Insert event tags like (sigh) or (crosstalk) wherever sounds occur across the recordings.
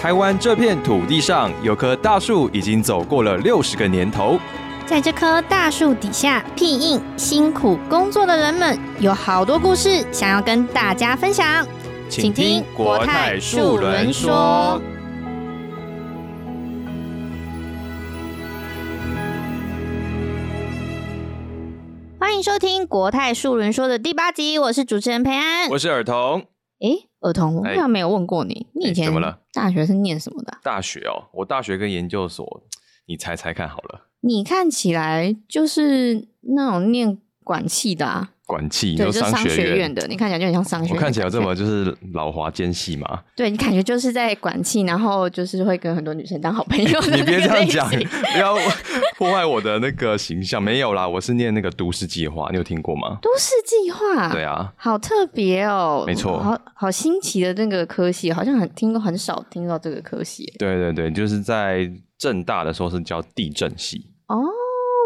台湾这片土地上有棵大树，已经走过了六十个年头。在这棵大树底下，庇应辛苦工作的人们，有好多故事想要跟大家分享。请听国泰树轮说。迎收听国泰树人说的第八集，我是主持人佩安。我是尔童。诶，儿童，我哎好像没有问过你，你以前怎么了？大学是念什么的啊？大学哦，我大学跟研究所，你猜猜看好了。你看起来就是那种念管气的啊，管气，就是商学学院的，你看起来就很像商学院。我看起来这么就是老华奸细嘛？(laughs) 对你感觉就是在管气，然后就是会跟很多女生当好朋友的你别这样讲，不要破坏我的那个形象。没有啦，我是念那个都市计划，你有听过吗？都市计划，对啊，好特别哦，没错好好新奇的那个科系，好像很听过很少听到这个科系耶对对对，就是在正大的时候是叫地震系，哦。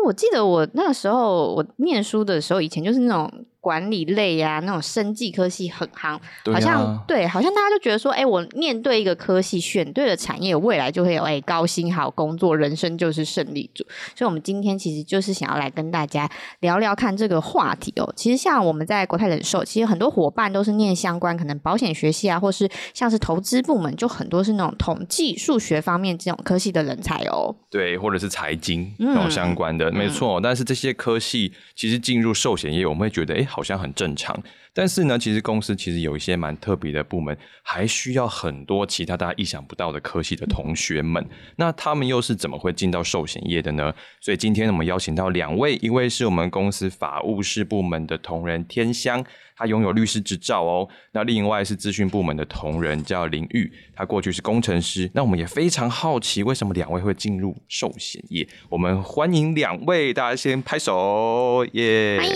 我记得我那时候我念书的时候，以前就是那种管理类呀、那种生技科系很夯，对好像啊，对，好像大家就觉得说，哎、我面对一个科系，选对了产业，未来就会有哎、高薪好工作，人生就是胜利组。所以，我们今天其实就是想要来跟大家聊聊看这个话题哦。其实，像我们在国泰人寿，其实很多伙伴都是念相关，可能保险学系啊，或是像是投资部门，就很多是那种统计、数学方面这种科系的人才哦。对，或者是财经嗯那种相关的，没错。但是这些科系其实进入寿险业，我们会觉得，哎，好像很正常。但是呢，其实公司其实有一些蛮特别的部门，还需要很多其他大家意想不到的科系的同学们。那他们又是怎么会进到寿险业的呢？所以今天我们邀请到两位，一位是我们公司法务事部门的同仁天香，他拥有律师执照哦。那另外是资讯部门的同仁叫林玉，他过去是工程师。那我们也非常好奇，为什么两位会进入寿险业？我们欢迎两位，大家先拍手，耶、欢迎。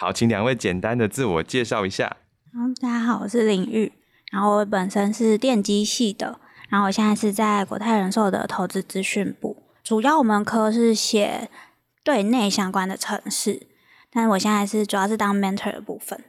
好，请两位简单的自我介绍一下。嗯，大家好，我是林玉，然后我本身是电机系的，然后我现在是在国泰人寿的投资资讯部，主要我们科是写对内相关的程式，但是我现在是主要是当 mentor 的部分，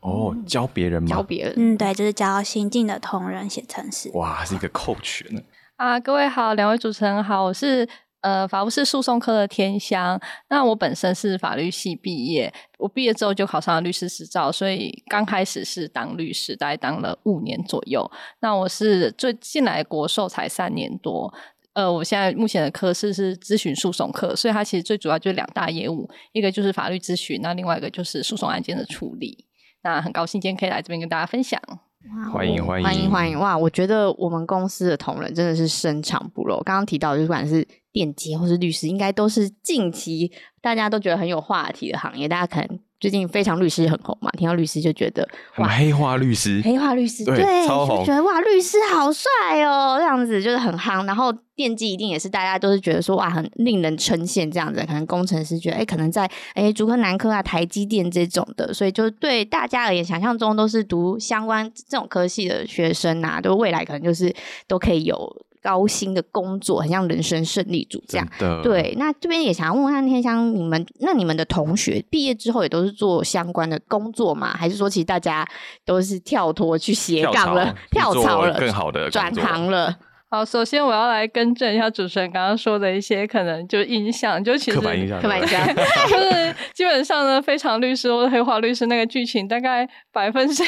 哦，教别人吗？教别人，嗯，对，就是教新进的同仁写程式。哇，是一个 coach 呢。啊，各位好，两位主持人好，我是呃法务是诉讼科的天香。那我本身是法律系毕业，我毕业之后就考上了律师执照，所以刚开始是当律师，大概当了五年左右。那我是最近来国寿才三年多。呃，我现在目前的科室是咨询诉讼科，所以它其实最主要就是两大业务，一个就是法律咨询，那另外一个就是诉讼案件的处理。那很高兴今天可以来这边跟大家分享。哇欢迎欢迎欢迎欢迎！哇，我觉得我们公司的同仁真的是深藏不露。刚刚提到，就是不管是电机或是律师，应该都是近期大家都觉得很有话题的行业。大家可能最近非常律师很红嘛，听到律师就觉得哇，黑化律师，黑化律师对对，超红就觉得哇，律师好帅哦，这样子就是很夯。然后电机一定也是大家都是觉得说哇，很令人称羡这样子。可能工程师觉得哎，可能在哎竹科、南科啊、台积电这种的，所以就对大家而言，想象中都是读相关这种科系的学生啊，都未来可能就是都可以有高薪的工作，很像人生胜利组这样。对，那这边也想要问问看天香，你们那你们的同学毕业之后也都是做相关的工作吗？还是说其实大家都是跳脱去斜跳槽杠了，跳去做槽了，更好的转行了？好，首先我要来更正一下主持人刚刚说的一些可能就印象，就其实刻板印象，刻板印象，(laughs) 就是基本上呢，非常律师或者黑化律师那个剧情，大概百分之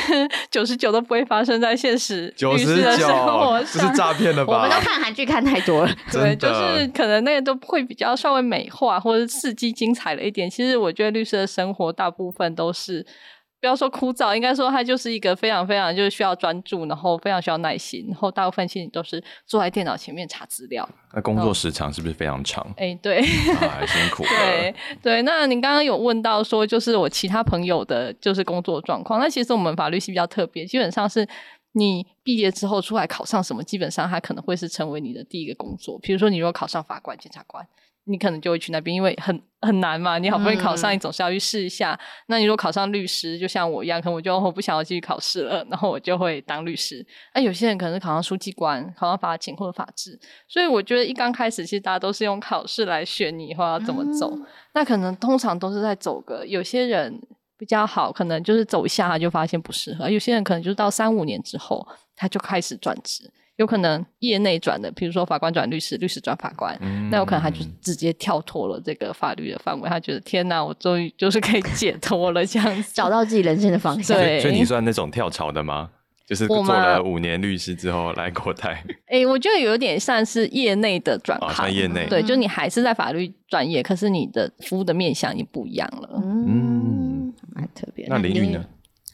九十九都不会发生在现实律师的生活九，这是上。诈骗的我们都？看韩剧看太多了。对，就是可能那个都会比较稍微美化或者刺激精彩了一点。其实我觉得律师的生活大部分都是。不要说枯燥，应该说它就是一个非常非常就是需要专注，然后非常需要耐心，然后大部分其实你都是坐在电脑前面查资料。那工作时长是不是非常长？哎，(laughs) 对，啊，辛苦了。对对，那您刚刚有问到说，就是我其他朋友的，就是工作状况。那其实我们法律系比较特别，基本上是你毕业之后出来考上什么，基本上它可能会是成为你的第一个工作。比如说，你如果考上法官、检察官，你可能就会去那边，因为很很难嘛，你好不容易考上，嗯你总是要去试一下。那你如果考上律师，就像我一样，可能我就我不想要继续考试了，然后我就会当律师。那有些人可能是考上书记官、考上法警或者法制，所以我觉得一刚开始，其实大家都是用考试来选你以后要怎么走。那可能通常都是在走个有些人。比较好，可能就是走一下他就发现不适合；有些人可能就是到三五年之后，他就开始转职，有可能业内转的，比如说法官转律师，律师转法官，那有可能他就直接跳脱了这个法律的范围，他觉得天哪，我终于就是可以解脱了，这样子找到自己人生的方向。对所以你算那种跳槽的吗？就是做了五年律师之后来国泰，(laughs) 哎、我觉得有点像是业内的转啊，行，算业内。对，就你还是在法律专业，可是你的服务的面向已经不一样了。嗯，蛮特别。那林宇呢？？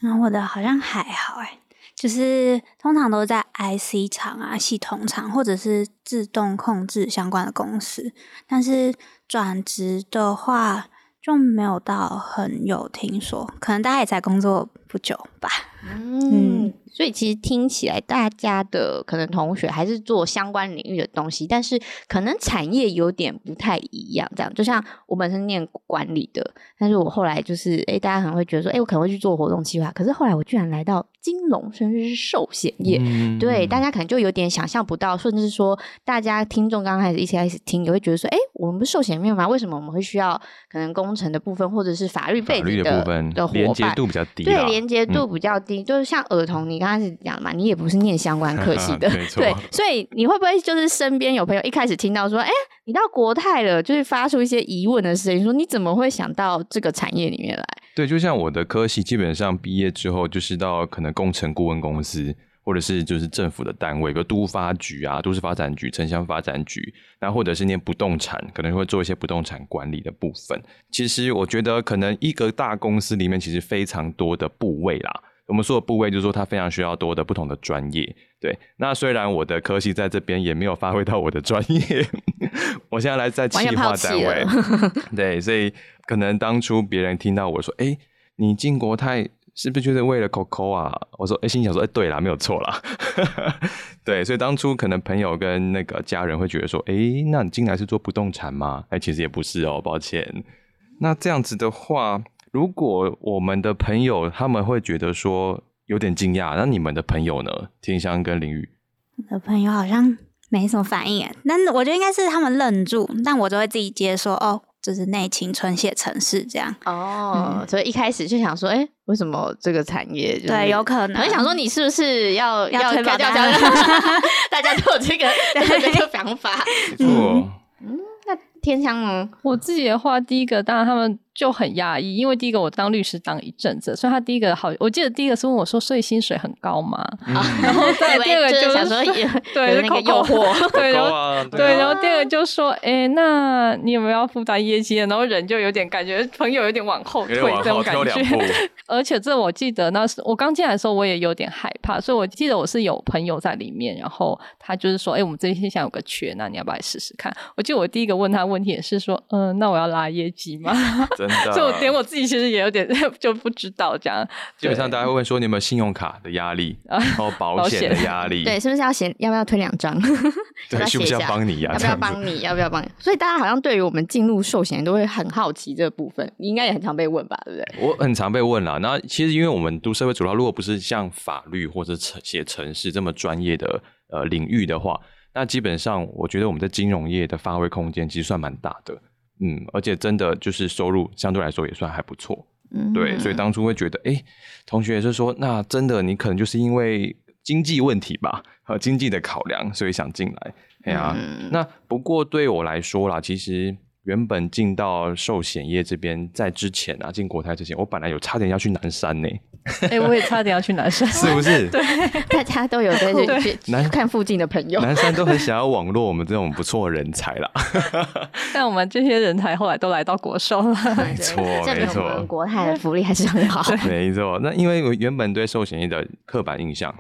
啊我的好像还好哎，就是通常都在 IC 厂啊、系统厂或者是自动控制相关的公司，但是转职的话就没有到很有听说，可能大家也才工作不久吧。嗯，所以其实听起来大家的可能同学还是做相关领域的东西，但是可能产业有点不太一样。这样，就像我本身念管理的，但是我后来就是，哎，大家可能会觉得说，哎，我可能会去做活动计划，可是后来我居然来到金融，甚至是寿险业。嗯对，大家可能就有点想象不到，甚至是说，大家听众刚开始一起开始听，也会觉得说，哎，我们不是寿险业吗？为什么我们会需要可能工程的部分，或者是法律背法律景的部分的伙连接伴？度比较低，对，连接度嗯比较低，就是像儿童，你刚开始讲嘛，你也不是念相关科系的，(laughs) 对，所以你会不会就是身边有朋友一开始听到说，哎，你到国泰了，就是发出一些疑问的声音，说你怎么会想到这个产业里面来？对，就像我的科系，基本上毕业之后就是到可能工程顾问公司，或者是就是政府的单位，比如都发局啊、都市发展局、城乡发展局，那或者是念不动产，可能会做一些不动产管理的部分。其实我觉得，可能一个大公司里面其实非常多的部位啦。我们说的部位，就是说它非常需要多的不同的专业。对，那虽然我的科系在这边也没有发挥到我的专业，(laughs) 我现在来在企划单位了，(laughs) 对，所以可能当初别人听到我说：“哎、你进国泰是不是就是为了 Coco 啊？”我说：“哎、心想说，哎、对啦，没有错啦。” (laughs) 对，所以当初可能朋友跟那个家人会觉得说：“哎、那你进来是做不动产吗？”哎、其实也不是哦，抱歉。那这样子的话，如果我们的朋友他们会觉得说有点惊讶，那你们的朋友呢？天香跟林宇，我的朋友好像没什么反应哎，但我觉得应该是他们愣住，但我就会自己接说哦，就是内勤春写城市这样。哦，所以一开始就想说，哎，为什么这个产业、就是？对，有可能。我想说你是不是要要掉保单家 (laughs) 大家都有这个 (laughs) 这个想法。没错，那天香吗？我自己的话，第一个当然他们就很压抑，因为第一个我当律师当一阵子，所以他第一个好，我记得第一个是问我说，所以薪水很高吗？然后 (laughs) 再第二个就是想说 (laughs) 有对有那个诱惑，对，然后啊，对，啊然后第二个就说，哎、那你有没有要负担业绩？然后人就有点感觉朋友有点往后退这种感觉。(laughs) 而且这我记得那是我刚进来的时候，我也有点害怕，所以我记得我是有朋友在里面，然后他就是说，哎、我们这些想有个缺，那你要不要来试试看？我记得我第一个问他问题也是说，嗯、那我要拉业绩吗？(laughs) 真的，(laughs) 所以我连我自己其实也有点 (laughs) 就不知道这样。基本上大家会问说你有没有信用卡的压力，然后保险的压力，对，是不是要写？要不要推两张？对，需不需要帮你呀？要不要帮你？要不要帮你？所以大家好像对于我们进入寿险都会很好奇这个部分，你应该也很常被问吧？对不对？我很常被问啦。那其实因为我们读社会主要，如果不是像法律或者程写程式这么专业的呃领域的话，那基本上我觉得我们在金融业的发挥空间其实算蛮大的。嗯，而且真的就是收入相对来说也算还不错。嗯对，所以当初会觉得，哎、同学是说，那真的你可能就是因为经济问题吧，和经济的考量，所以想进来。哎呀、嗯那不过对我来说啦，其实原本进到寿险业这边，在之前啊，进国泰之前，我本来有差点要去南山呢，哎、我也差点要去南山。(laughs) 是不是？(laughs) 对 (laughs) 大家都有在对去看附近的朋友。南山都很想要网络我们这种不错的人才啦。但我们这些人才后来都来到国寿了。没错没错国泰的福利还是很好。没错，那因为我原本对寿险业的刻板印象，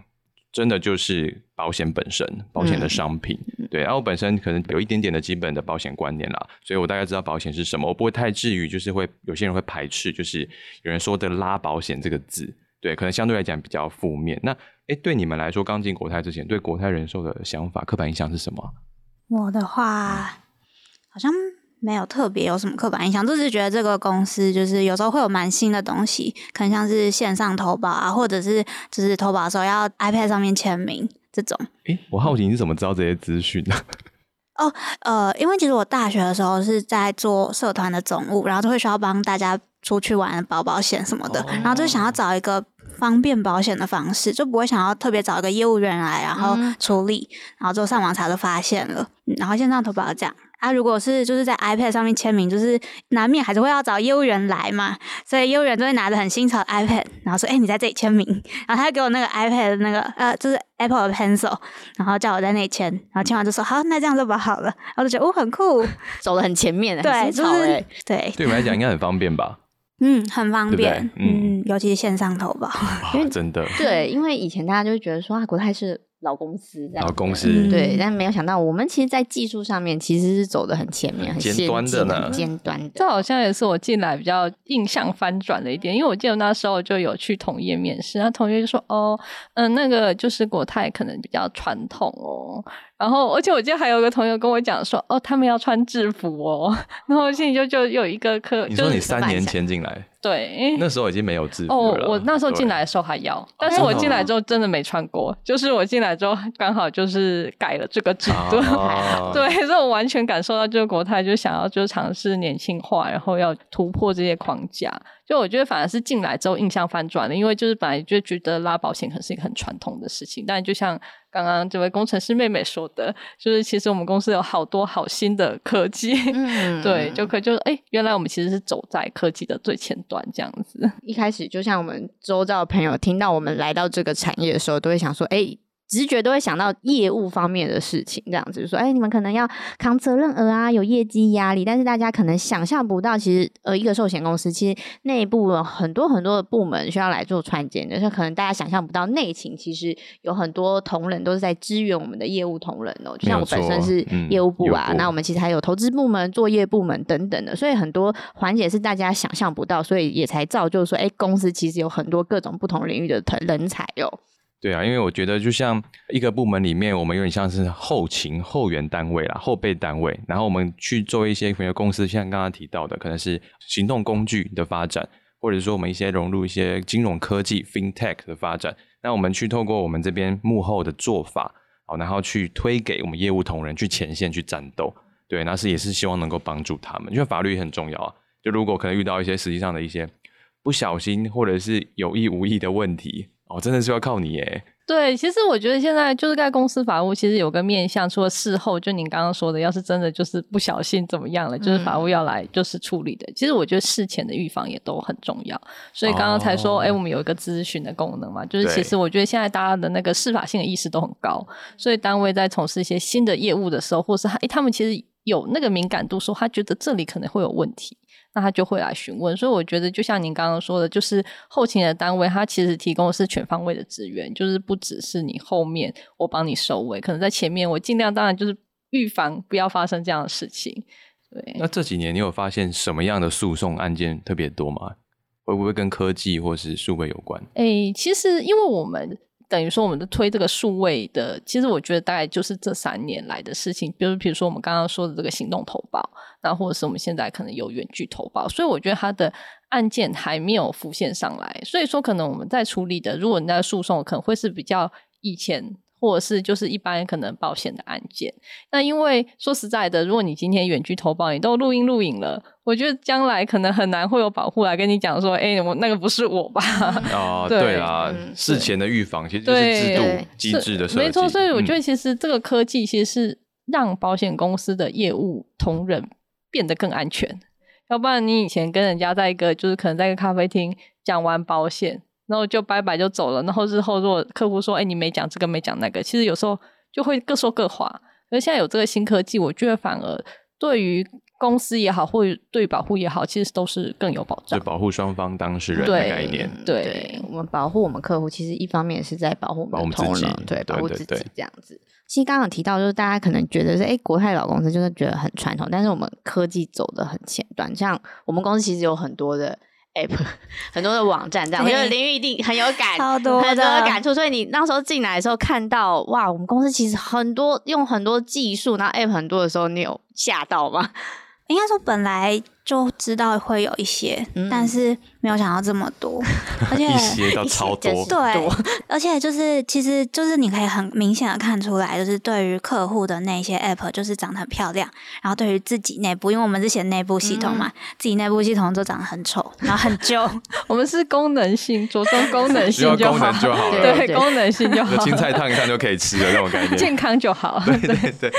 真的就是保险本身，保险的商品。对，然后我本身可能有一点点的基本的保险观念啦，所以我大概知道保险是什么，我不会太至于就是会有些人会排斥，就是有人说的拉保险这个字，对，可能相对来讲比较负面。那诶，对你们来说，刚进国泰之前，对国泰人寿的想法、刻板印象是什么啊？我的话好像没有特别有什么刻板印象，就是觉得这个公司就是有时候会有蛮新的东西，可能像是线上投保啊，或者是就是投保的时候要 iPad 上面签名这种。诶，我好奇你是怎么知道这些资讯的？(laughs) 呃，因为其实我大学的时候是在做社团的总务，然后就会需要帮大家出去玩保保险什么的，然后就想要找一个方便保险的方式，就不会想要特别找一个业务员来然后处理，然后就上网查就发现了，然后线上投保这样。啊，如果是就是在 iPad 上面签名，就是难免还是会要找业务员来嘛，所以业务员就会拿着很新潮的 iPad，然后说：“哎，你在这里签名。” (laughs) 然后他给我那个 iPad 的那个呃，就是 Apple 的 Pencil，然后叫我在那里签，然后签完就说：“好，那这样就保好了。”然后就觉得哦，很酷，(laughs) 走的很前面，对，就是对，对我来讲应该很方便吧。嗯，很方便，嗯，尤其是线上投保，因为真的，对，因为以前大家就会觉得说啊，国泰是老公司，老公司，对，但没有想到我们其实，在技术上面其实是走的很前面，很尖端的呢，尖端的。这好像也是我进来比较印象翻转的一点，因为我记得那时候就有去同业面试，那同业就说，哦，嗯，那个就是国泰可能比较传统哦。然后，而且我记得还有个朋友跟我讲说，哦，他们要穿制服哦。(laughs) 然后心里就就有一个课，你说你三年前进来，对，那时候已经没有制服了。哦，我那时候进来的时候还要，但是我进来之后真的没穿过。就是我进来之后刚好就是改了这个制度，(laughs) 对，所以我完全感受到就是国泰就想要就尝试年轻化，然后要突破这些框架。就我觉得反而是进来之后印象翻转了，因为就是本来就觉得拉保险可能是一个很传统的事情，但就像刚刚这位工程师妹妹说的，就是其实我们公司有好多好新的科技，(laughs) 对，就可就哎，原来我们其实是走在科技的最前端这样子。一开始就像我们周遭的朋友听到我们来到这个产业的时候，都会想说，哎。直觉都会想到业务方面的事情，这样子就说，哎，你们可能要扛责任额啊，有业绩压力。但是大家可能想象不到，其实呃，一个寿险公司其实内部有很多很多的部门需要来做串接，就是可能大家想象不到内情，其实有很多同仁都是在支援我们的业务同仁哦。就像我本身是业务部啊，那我们其实还有投资部门、作业部门等等的，所以很多环节是大家想象不到，所以也才造就说，哎，公司其实有很多各种不同领域的人才哟。对啊，因为我觉得就像一个部门里面，我们有点像是后勤后援单位啦，后备单位。然后我们去做一些，比如公司像刚刚提到的，可能是行动工具的发展，或者说我们一些融入一些金融科技 （FinTech） 的发展。那我们去透过我们这边幕后的做法，好，然后去推给我们业务同仁去前线去战斗。对，那是也是希望能够帮助他们，因为法律很重要啊。就如果可能遇到一些实际上的一些不小心或者是有意无意的问题。哦，真的是要靠你耶。对，其实我觉得现在就是在公司法务，其实有个面向，除了事后，就您刚刚说的，要是真的就是不小心怎么样了，就是法务要来就是处理的。其实我觉得事前的预防也都很重要。所以刚刚才说，哎，我们有一个咨询的功能嘛，就是其实我觉得现在大家的那个司法性的意识都很高，所以单位在从事一些新的业务的时候，或是哎，他们其实有那个敏感度，说他觉得这里可能会有问题。那他就会来询问，所以我觉得就像您刚刚说的，就是后勤的单位，他其实提供的是全方位的资源，就是不只是你后面我帮你收尾，可能在前面我尽量当然就是预防不要发生这样的事情。对。那这几年你有发现什么样的诉讼案件特别多吗？会不会跟科技或是数位有关？哎，其实因为我们。等于说，我们的推这个数位的，其实我觉得大概就是这三年来的事情。比如，比如说我们刚刚说的这个行动投保，那或者是我们现在可能有远距投保，所以我觉得它的案件还没有浮现上来。所以说，可能我们在处理的，如果人家诉讼，可能会是比较以前。或者是就是一般可能保险的案件，那因为说实在的，如果你今天远距投保，你都录音录影了，我觉得将来可能很难会有保护来跟你讲说，哎，我那个不是我吧？(laughs) 哦，对啊，事前的预防其实就是制度机制的设计。没错，所以我觉得其实这个科技其实是让保险公司的业务同仁变得更安全，要不然你以前跟人家在一个就是可能在一个咖啡厅讲完保险。然后就拜拜就走了，然后日后如果客户说，哎，你没讲这个，没讲那个，其实有时候就会各说各话。而现在有这个新科技，我觉得反而对于公司也好，或者对保护也好，其实都是更有保障。就保护双方当事人的概念。对，我们保护我们客户，其实一方面是在保护我们同仁，对，保护自己这样子。其实刚刚提到，就是大家可能觉得是，哎，国泰老公司就是觉得很传统，但是我们科技走的很前端，像我们公司其实有很多的。App (laughs) 很多的网站这样，我觉得林玉一定很有感，很多的感触。所以你那时候进来的时候看到，哇，我们公司其实很多用很多技术，然后 app 很多的时候，你有吓到吗？应该说本来就知道会有一些，但是没有想到这么多，(laughs) 而且一些到超多，对，而且就是其实就是你可以很明显的看出来，就是对于客户的那些 app 就是长得很漂亮，然后对于自己内部，因为我们是写内部系统嘛，自己内部系统都长得很丑，然后很旧。(laughs) 我们是功能性，着重功能性就好，(laughs) 功能就好了。对对，功能性就好，青菜烫一烫就可以吃的那种感觉。健康就好。对对对，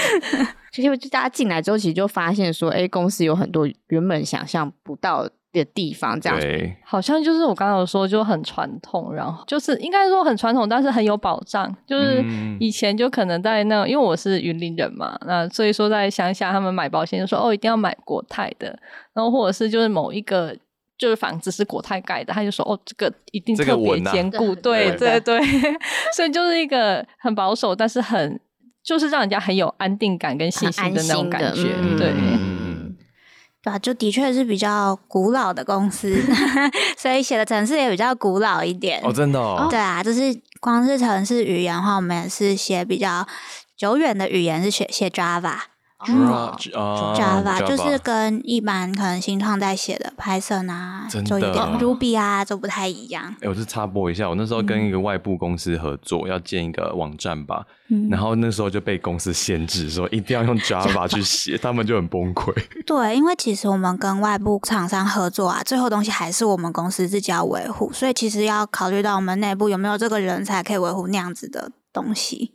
其实就大家进来之后，其实就发现说，哎，公司有很多原本想象不到的地方，这样对，好像就是我刚刚有说，就很传统，然后就是应该说很传统，但是很有保障。就是嗯以前就可能在那，因为我是云林人嘛，那所以说在乡下，他们买保险就说哦，一定要买国泰的，然后或者是就是某一个。就是房子是国泰盖的，他就说哦，这个一定特别坚固，对对对对，(laughs) 所以就是一个很保守，但是很就是让人家很有安定感跟信心的那种感觉，嗯对。嗯对啊，就的确是比较古老的公司，(laughs) 所以写的城市也比较古老一点。哦，真的哦，对啊，就是光是城市语言的话，我们也是写比较久远的语言，是写写 Java。哦。Java 啊 Java 就是跟一般可能新创在写的 Python 啊，真就一点的 Ruby 啊，都不太一样。哎、我是插播一下，我那时候跟一个外部公司合作，要建一个网站吧，嗯。然后那时候就被公司限制，说一定要用 (laughs) Java 去写，他们就很崩溃。对，因为其实我们跟外部厂商合作啊，最后东西还是我们公司自己要维护，所以其实要考虑到我们内部有没有这个人才可以维护那样子的东西。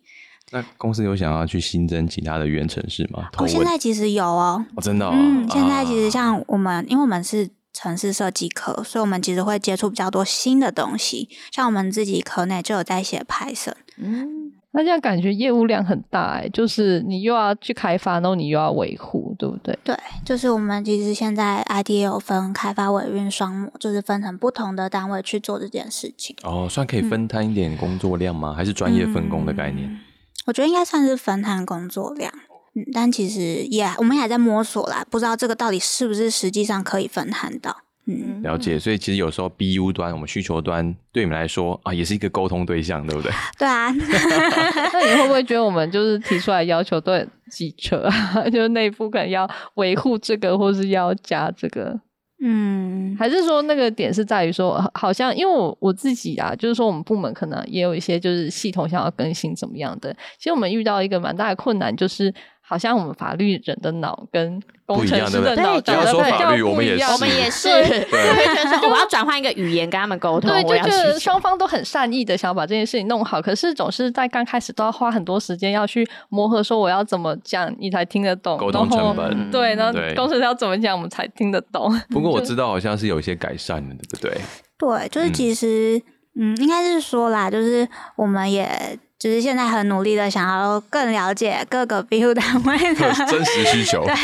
那公司有想要去新增其他的原城市吗？我哦，现在其实有哦，哦，真的、哦，嗯，现在其实啊像我们，因为我们是城市设计科，所以我们其实会接触比较多新的东西。像我们自己科内就有在写 Python，嗯，那这样感觉业务量很大哎、就是你又要去开发，然后你又要维护，对不对？对，就是我们其实现在 IT 也有分开发、维运、双模，就是分成不同的单位去做这件事情。哦，算可以分摊一点工作量吗？还是专业分工的概念？嗯我觉得应该算是分摊工作量，嗯，但其实也我们也还在摸索啦，不知道这个到底是不是实际上可以分摊到。嗯，了解，所以其实有时候 BU 端，我们需求端对你们来说啊，也是一个沟通对象，对不对？(laughs) 对啊，(laughs) 那你会不会觉得我们就是提出来要求都很机车啊？(laughs) 就是内部可能要维护这个，或是要加这个，嗯，还是说那个点是在于说，好像因为我我自己啊，就是说我们部门可能也有一些就是系统想要更新怎么样的。其实我们遇到一个蛮大的困难，就是好像我们法律人的脑跟工程师的脑长得比说法较不一样我们也是我要转换一个语言跟他们沟通，对，我就觉得双方都很善意的想要把这件事情弄好，可是总是在刚开始都要花很多时间要去磨合，说我要怎么讲你才听得懂，沟通然后成本对，然后对工程师要怎么讲我们才听得懂。(laughs) 不过我知道好像是有一些改善的，对不对？对，就是嗯其实，嗯应该是说啦，就是我们也就是现在很努力的想要更了解各个 BU 单位的 (laughs) 真实需求，(laughs) 对，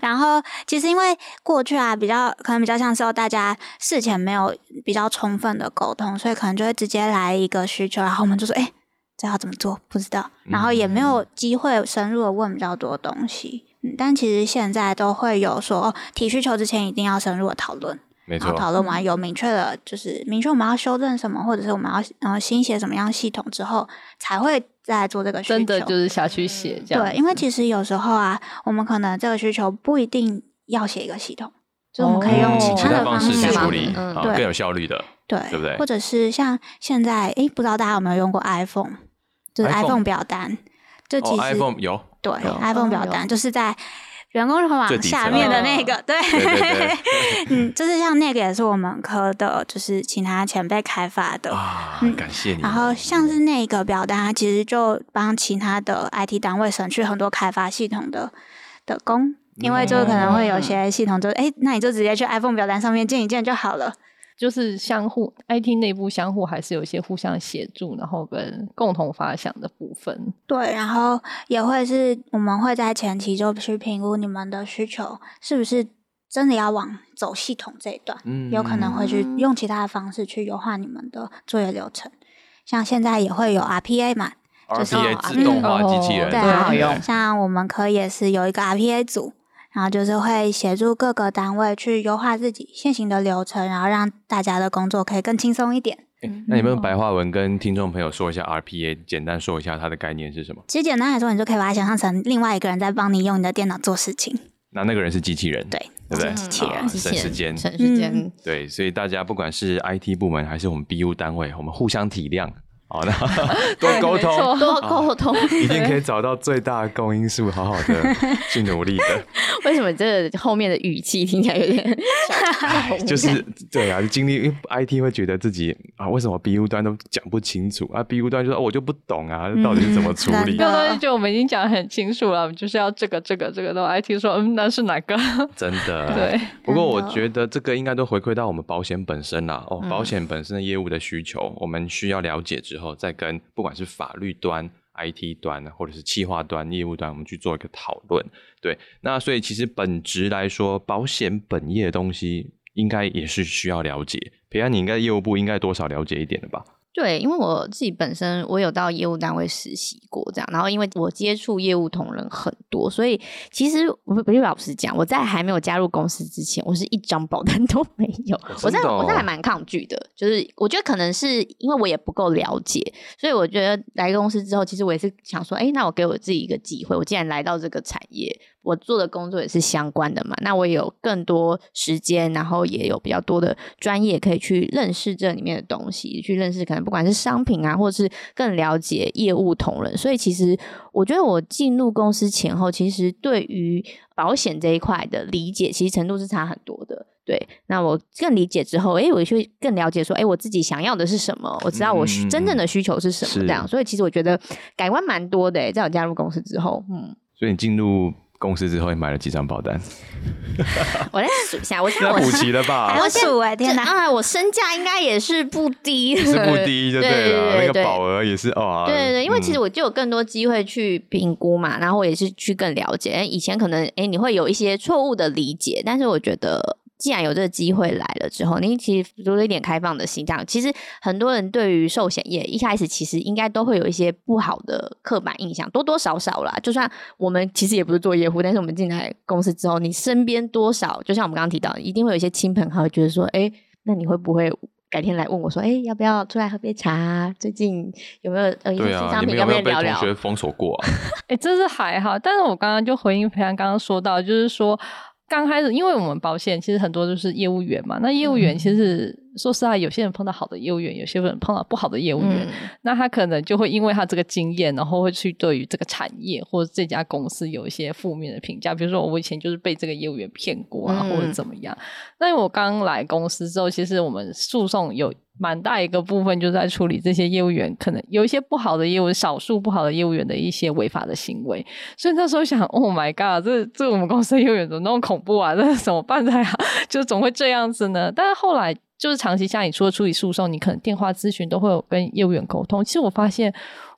然后其实因为过去啊，比较可能比较像是大家事前没有比较充分的沟通，所以可能就会直接来一个需求，然后我们就说，哎、这要怎么做？不知道，然后也没有机会深入的问比较多东西。嗯，但其实现在都会有说，哦，提需求之前一定要深入的讨论，没错然后。讨论完有明确的，就是明确我们要修正什么，或者是我们要呃新写什么样系统之后，才会再来做这个需求。真的就是下去写这样。对，因为其实有时候啊，我们可能这个需求不一定要写一个系统，就是我们可以用哦其其他的方式去，处理，嗯对啊更有效率的。对对不对或者是像现在，诶，不知道大家有没有用过 iPhone，就是 iPhone 表单，就其哦实、，iPhone 有，对有 iPhone 表单就是在。员工号码最底层下面的那个，对，(laughs) 嗯，就是像那个也是我们科的，就是其他前辈开发的，啊，嗯感谢你。然后像是那个表单，它其实就帮其他的 IT 单位省去很多开发系统的的工，因为就可能会有些系统就哎、诶那你就直接去 iPhone 表单上面建一建就好了。就是相互 IT 内部相互还是有一些互相协助，然后跟共同发想的部分。对，然后也会是我们会在前期就去评估你们的需求是不是真的要往走系统这一段，嗯有可能会去用其他的方式去优化你们的作业流程。像现在也会有 RPA 嘛，就是 RPA 自动化机器人，对很好用像我们科也是有一个 RPA 组，然后就是会协助各个单位去优化自己现行的流程，然后让大家的工作可以更轻松一点。诶那你们用白话文跟听众朋友说一下 RPA，简单说一下它的概念是什么？其实简单来说，你就可以把它想象成另外一个人在帮你用你的电脑做事情。那那个人是机器人，对对不对？机器人省时间。省时间嗯。对，所以大家不管是 IT 部门还是我们 BU 单位，我们互相体谅，好，那 (laughs) 多沟通，多沟通，一定可以找到最大的公因数，好好的去努力的。(laughs) 为什么这后面的语气听起来有点小 (laughs) 就是对啊，经历因为 IT 会觉得自己啊，为什么 BU 端都讲不清楚啊？BU 端就说、哦、我就不懂啊，到底是怎么处理？这个东西就我们已经讲得很清楚了，我们就是要这个这个这个都 IT 说，嗯，那是哪个？真的，对。不过我觉得这个应该都回馈到我们保险本身啦。哦，嗯保险本身的业务的需求，我们需要了解之后，后再跟不管是法律端、IT 端，或者是企划端、业务端，我们去做一个讨论。对，那所以其实本质来说，保险本业的东西应该也是需要了解。平安，你应该业务部应该多少了解一点的吧？对，因为我自己本身我有到业务单位实习过，这样，然后因为我接触业务同仁很多，所以其实我不是老实讲，我在还没有加入公司之前，我是一张保单 (laughs) 都没有，我在我在还蛮抗拒的，就是我觉得可能是因为我也不够了解，所以我觉得来公司之后，其实我也是想说，哎，那我给我自己一个机会，我既然来到这个产业，我做的工作也是相关的嘛，那我也有更多时间，然后也有比较多的专业可以去认识这里面的东西，去认识可能不管是商品啊，或者是更了解业务同仁。所以其实我觉得我进入公司前后，其实对于保险这一块的理解，其实程度是差很多的。对，那我更理解之后，诶，我就更了解说，诶，我自己想要的是什么，我知道我真正的需求是什么，这样。所以其实我觉得改观蛮多的，在我加入公司之后，嗯，所以你进入公司之后，你买了几张保单？(laughs) 我来数一下，我想那我补齐了还吧？(laughs) 我数哎，天哪！啊，我身价应该也是不低的，是不低就对对了，那个保额也是哦。对对对，因为其实嗯我就有更多机会去评估嘛，然后我也是去更了解。诶以前可能哎你会有一些错误的理解，但是我觉得既然有这个机会来了之后，你其实多了一点开放的心，这样其实很多人对于寿险业一开始其实应该都会有一些不好的刻板印象，多多少少啦。就算我们其实也不是做业务，但是我们进来公司之后，你身边多少，就像我们刚刚提到，一定会有一些亲朋好友觉得说，哎，那你会不会？改天来问我说：“哎，要不要出来喝杯茶啊？最近有没有呃一些新商品？有没有被要不要聊聊？”同学封锁过啊？(laughs) 哎、这是还好，但是我刚刚就回应培安刚刚说到，就是说刚开始，因为我们保险其实很多都是业务员嘛，那业务员其实、说实话，有些人碰到好的业务员，有些人碰到不好的业务员，嗯那他可能就会因为他这个经验，然后会去对于这个产业或者这家公司有一些负面的评价，比如说我以前就是被这个业务员骗过啊，嗯或者怎么样。那我刚来公司之后，其实我们诉讼有蛮大一个部分就在处理这些业务员可能有一些不好的业务，少数不好的业务员的一些违法的行为。所以那时候想，Oh my god，这这我们公司的业务员怎么那么恐怖啊？(laughs) 这怎么办才好？(laughs) 就总会这样子呢？但是后来就是长期下，你除了处理诉讼，你可能电话咨询都会有跟业务员沟通。其实我发现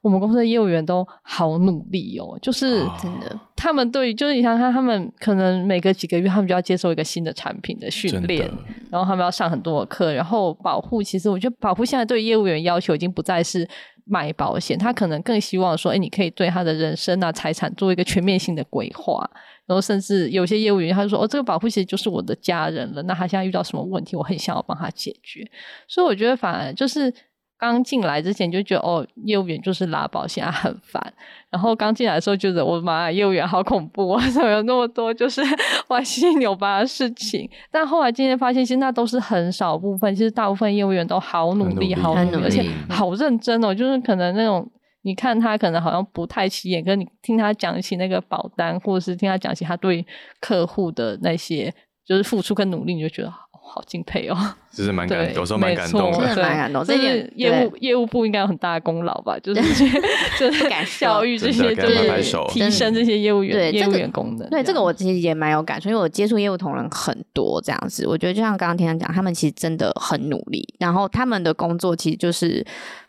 我们公司的业务员都好努力哦，就是哦真的，他们对于就是你想想看，他们可能每隔几个月，他们就要接受一个新的产品的训练，然后他们要上很多的课，然后保护。其实我觉得保护现在对业务员要求已经不再是买保险，他可能更希望说，哎，你可以对他的人生啊、财产做一个全面性的规划。然后甚至有些业务员他就说，哦，这个保护其实就是我的家人了，那他现在遇到什么问题，我很想要帮他解决。所以我觉得反而就是。刚进来之前就觉得哦，业务员就是拉保险啊，很烦。然后刚进来的时候觉得我的妈呀，业务员好恐怖啊！怎么有那么多就是 (laughs) 歪七扭八的事情？但后来今天发现，其实那都是很少部分，其实大部分业务员都好努力，努力好努力，而且好认真哦。就是可能那种你看他可能好像不太起眼，跟你听他讲起那个保单，或者是听他讲起他对客户的那些就是付出跟努力，你就觉得。好敬佩哦，(laughs) 就是蛮感，对，有时候蛮感动真的。蛮感动这点是业务业务部应该有很大的功劳吧？就是 (laughs) 就是不敢说教育这些，就是提升这些业务员业务对这个员功能。对这个样我其实也蛮有感触，因为我接触业务同仁很多这样子，我觉得就像刚刚听他讲，他们其实真的很努力，然后他们的工作其实就是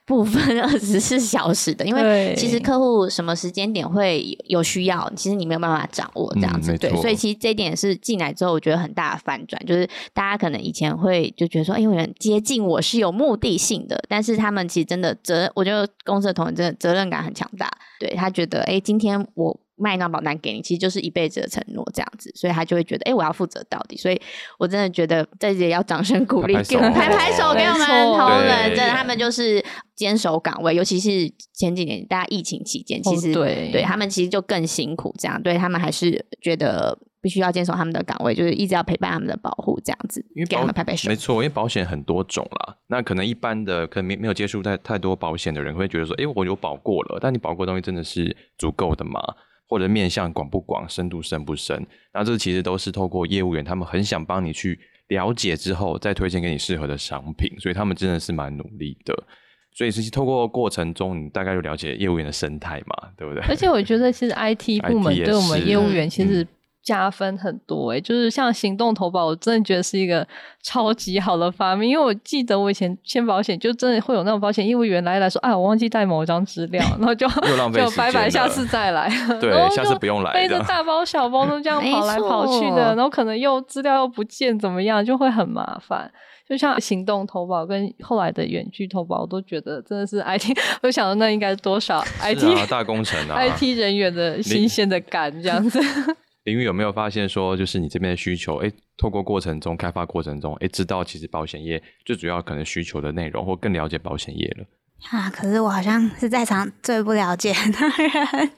不分 (laughs) 二十四小时的，因为其实客户什么时间点会有需要，其实你没有办法掌握这样子，对，所以其实这一点是进来之后我觉得很大的反转，就是大家可能以前会就觉得说，哎，有人接近我是有目的性的，但是他们其实真的责，我觉得公司的同仁真的责任感很强大，对他觉得，哎，今天我。卖那保单给你，其实就是一辈子的承诺这样子，所以他就会觉得，哎、我要负责到底。所以我真的觉得在这里要掌声鼓励，拍拍手 (laughs) 给我们拍拍手给我们同仁，真的他们就是坚守岗位，尤其是前几年大家疫情期间，其实、哦对对他们其实就更辛苦，这样对他们还是觉得必须要坚守他们的岗位，就是一直要陪伴他们的保护，这样子因为给他保们拍拍手没。错，因为保险很多种啦。那可能一般的可能没没有接触太太多保险的人会觉得说，诶，我有保过了，但你保过的东西真的是足够的吗？或者面向广不广，深度深不深？那这其实都是透过业务员，他们很想帮你去了解之后，再推荐给你适合的商品，所以他们真的是蛮努力的。所以是透过过程中，你大概就了解业务员的生态嘛，对不对？而且我觉得其实 IT (laughs) 部门对我们业务员嗯其实加分很多诶、就是像行动投保，我真的觉得是一个 (laughs) 超级好的发明。因为我记得我以前签保险，就真的会有那种保险业务员来来说，啊，我忘记带某一张资料，然后就 (laughs) 又浪 (laughs) 费就拜拜，下次再来。对然后就下次不用来背着大包小包都这样跑来跑去的，然后可能又资料又不见，怎么样，就会很麻烦。就像行动投保跟后来的远距投保，我都觉得真的是 IT，我想到那应该是多少 IT 是啊，大工程啊 IT 人员的新鲜的感这样子。林宇有没有发现说，就是你这边的需求，哎，透过过程中开发过程中，哎，知道其实保险业最主要可能需求的内容，或更了解保险业了。啊，可是我好像是在场最不了解的人，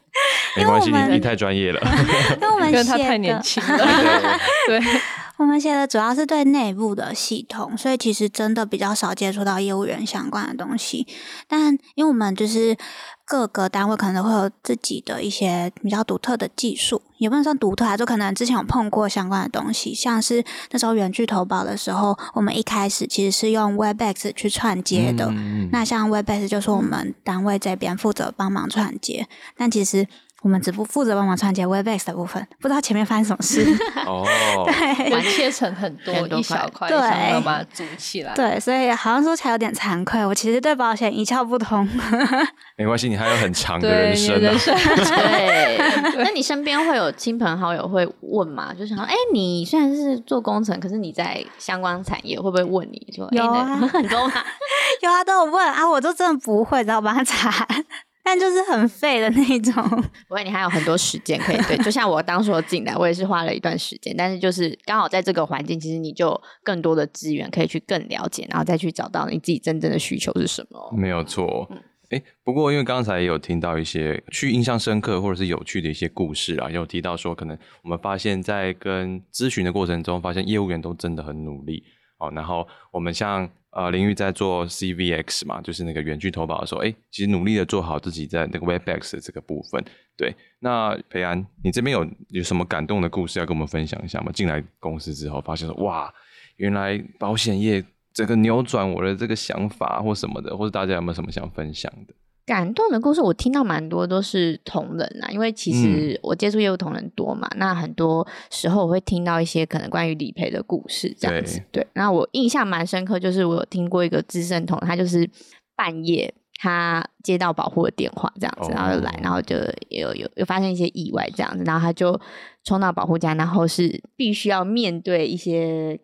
没关系，因为我们你你太专业了。(laughs) 因为我们因为他太年的轻了，(laughs) 对，(laughs) 我们写的主要是对内部的系统，所以其实真的比较少接触到业务员相关的东西。但因为我们就是各个单位可能会有自己的一些比较独特的技术，也不能算独特啊，就可能之前有碰过相关的东西，像是那时候远距投保的时候，我们一开始其实是用 Webex 去串接的。嗯那像 Webex 就是我们单位这边负责帮忙串接，但其实我们只不负责帮忙串接 Webex 的部分，不知道前面发生什么事。(laughs) 哦，(laughs) 对把它切成很多很多一小块，对然后把它组起来。对，所以好像说起来有点惭愧，我其实对保险一窍不通。没关系，你还有很 (laughs) 长的对，人生啊你的人。生对，那你身边会有亲朋好友会问吗？就想说，哎、你虽然是做工程，可是你在相关产业，会不会问你说，哎、有啊那很多吗？有啊，都有问啊，我都真的不会，只好帮他查，但就是很废的那种。不过，你还有很多时间可以对。就像我当初进来，我也是花了一段时间，但是就是刚好在这个环境，其实你就更多的资源可以去更了解，然后再去找到你自己真正的需求是什么。没有错。哎，不过因为刚才也有听到一些去印象深刻或者是有趣的一些故事啊，也有提到说，可能我们发现，在跟咨询的过程中，发现业务员都真的很努力哦。然后我们像啊林玉在做 CVX 嘛，就是那个远距投保的时候，哎，其实努力的做好自己在那个 Webex 的这个部分。对，那培安，你这边有有什么感动的故事要跟我们分享一下吗？进来公司之后，发现说哇，原来保险业。这个扭转我的这个想法或什么的，或者大家有没有什么想分享的？感动的故事我听到蛮多都是同仁啊，因为其实我接触业务同仁多嘛，那很多时候我会听到一些可能关于理赔的故事这样子。对，那我印象蛮深刻，就是我有听过一个资深同仁，他就是半夜他接到保护的电话这样子，哦然后就来，然后就有有有发生一些意外这样子，然后他就冲到保护家，然后是必须要面对一些。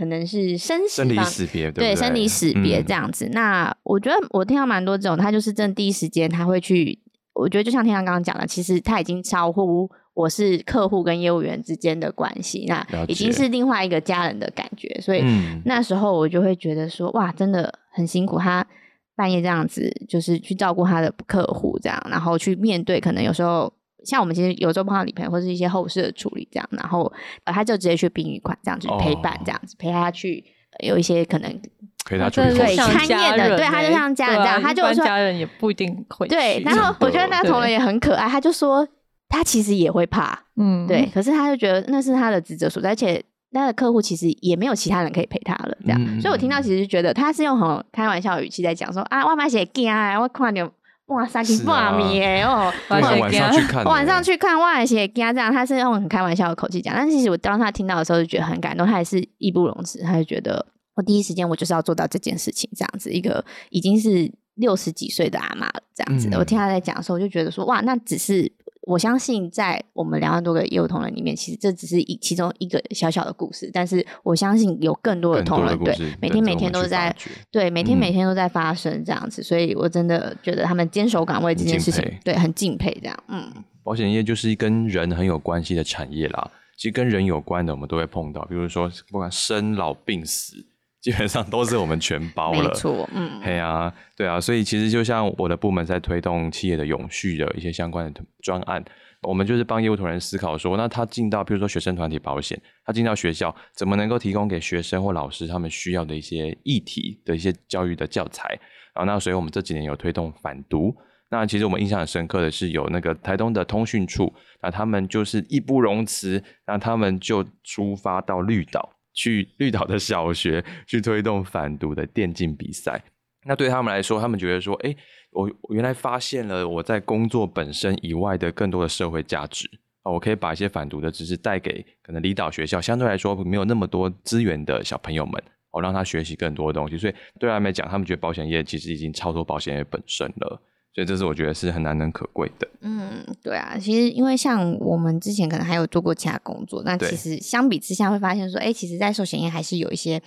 可能是生死生离死别，对生离死别嗯这样子。那我觉得我听到蛮多这种，他就是真的第一时间他会去，我觉得就像天阳刚刚讲的，其实他已经超乎我是客户跟业务员之间的关系，那已经是另外一个家人的感觉，所以嗯那时候我就会觉得说，哇，真的很辛苦，他半夜这样子就是去照顾他的客户，这样，然后去面对可能有时候。像我们其实有时候碰到理赔或是一些后事的处理这样，然后呃他就直接去殡仪馆这样子陪伴哦。这样子陪他去呃有一些可能陪他处真的理后事。对参的对他就像家人这样他就说家人也不一定会对，然后我觉得那个同仁也很可爱，他就说他其实也会怕，嗯，对，可是他就觉得那是他的职责所在，而且他的客户其实也没有其他人可以陪他了，这样，嗯所以我听到其实觉得他是用很开玩笑的语气在讲说啊，外卖写惊啊，我看到哇三更是啊。半夜哦，晚上去看，我晚上，去看哇写家这样，他是用很开玩笑的口气讲，但其实我当他听到的时候就觉得很感动，他也是义不容辞，他就觉得我第一时间我就是要做到这件事情，这样子一个已经是六十几岁的阿妈了，这样子，嗯。我听他在讲的时候，我就觉得说哇，那只是我相信在我们两万多个业务同仁里面，其实这只是一其中一个小小的故事，但是我相信有更多的同仁对每天每天都在对每天每嗯天都在发生这样子，所以我真的觉得他们坚守岗位这件事情，对很敬佩这样，嗯。保险业就是跟人很有关系的产业啦。其实跟人有关的，我们都会碰到，比如说不管生老病死，基本上都是我们全包了。没错，嗯，嘿啊，对啊，所以其实就像我的部门在推动企业的永续的一些相关的专案，我们就是帮业务同仁思考说，那他进到比如说学生团体保险，他进到学校，怎么能够提供给学生或老师他们需要的一些议题的一些教育的教材？然后那所以我们这几年有推动反毒。那其实我们印象很深刻的是，有那个台东的通讯处，那他们就是义不容辞，那他们就出发到绿岛，去绿岛的小学去推动反毒的电竞比赛。(laughs) 那对他们来说，他们觉得说，哎，我原来发现了我在工作本身以外的更多的社会价值啊，我可以把一些反毒的知识带给可能离岛学校相对来说没有那么多资源的小朋友们，哦，让他学习更多的东西。所以对他们来讲，他们觉得保险业其实已经超脱保险业本身了。所以这是我觉得是很难能可贵的。嗯，对啊，其实因为像我们之前可能还有做过其他工作，那其实相比之下会发现说，哎，其实，在寿险业还是有一些